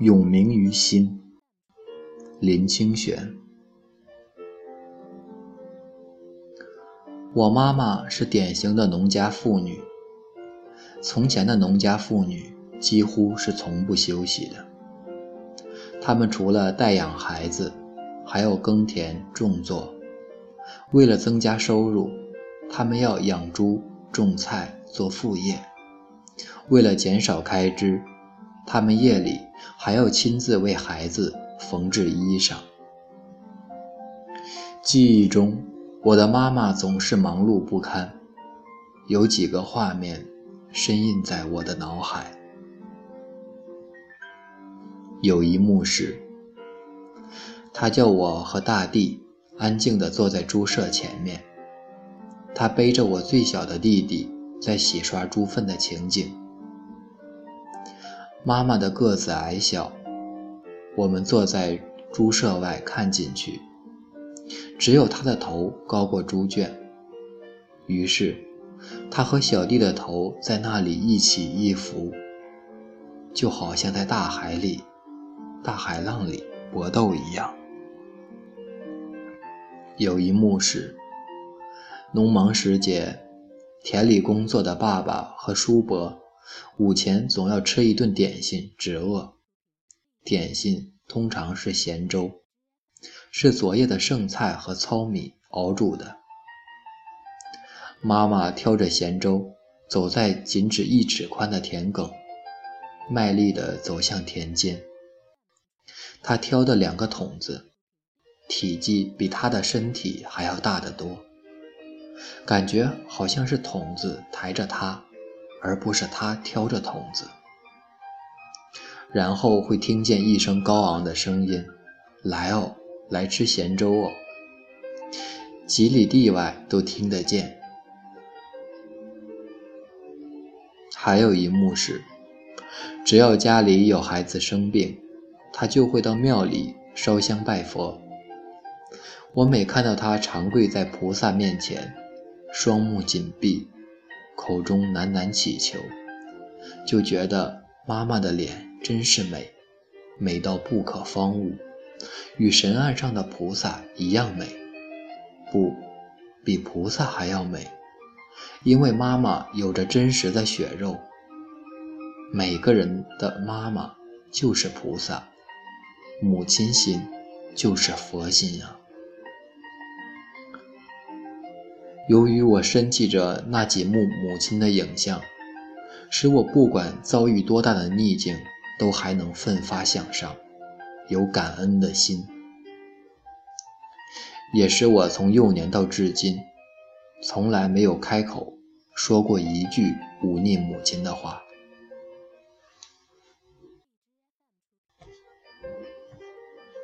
永铭于心。林清玄。我妈妈是典型的农家妇女。从前的农家妇女几乎是从不休息的，她们除了带养孩子，还要耕田种作。为了增加收入，她们要养猪、种菜做副业。为了减少开支，他们夜里还要亲自为孩子缝制衣裳。记忆中。我的妈妈总是忙碌不堪，有几个画面深印在我的脑海。有一幕是，她叫我和大地安静地坐在猪舍前面，她背着我最小的弟弟在洗刷猪粪的情景。妈妈的个子矮小，我们坐在猪舍外看进去。只有她的头高过猪圈，于是她和小弟的头在那里一起一伏，就好像在大海里、大海浪里搏斗一样。有一幕是，农忙时节，田里工作的爸爸和叔伯午前总要吃一顿点心止饿，点心通常是咸粥。是昨夜的剩菜和糙米熬煮的。妈妈挑着咸粥，走在仅止一尺宽的田埂，卖力地走向田间。她挑的两个桶子，体积比她的身体还要大得多，感觉好像是桶子抬着她，而不是他挑着桶子。然后会听见一声高昂的声音：“来哦！”来吃咸粥哦，几里地外都听得见。还有一幕是，只要家里有孩子生病，他就会到庙里烧香拜佛。我每看到他长跪在菩萨面前，双目紧闭，口中喃喃祈求，就觉得妈妈的脸真是美，美到不可方物。与神案上的菩萨一样美，不，比菩萨还要美，因为妈妈有着真实的血肉。每个人的妈妈就是菩萨，母亲心就是佛心啊。由于我深记着那几幕母亲的影像，使我不管遭遇多大的逆境，都还能奋发向上。有感恩的心，也使我从幼年到至今，从来没有开口说过一句忤逆母亲的话。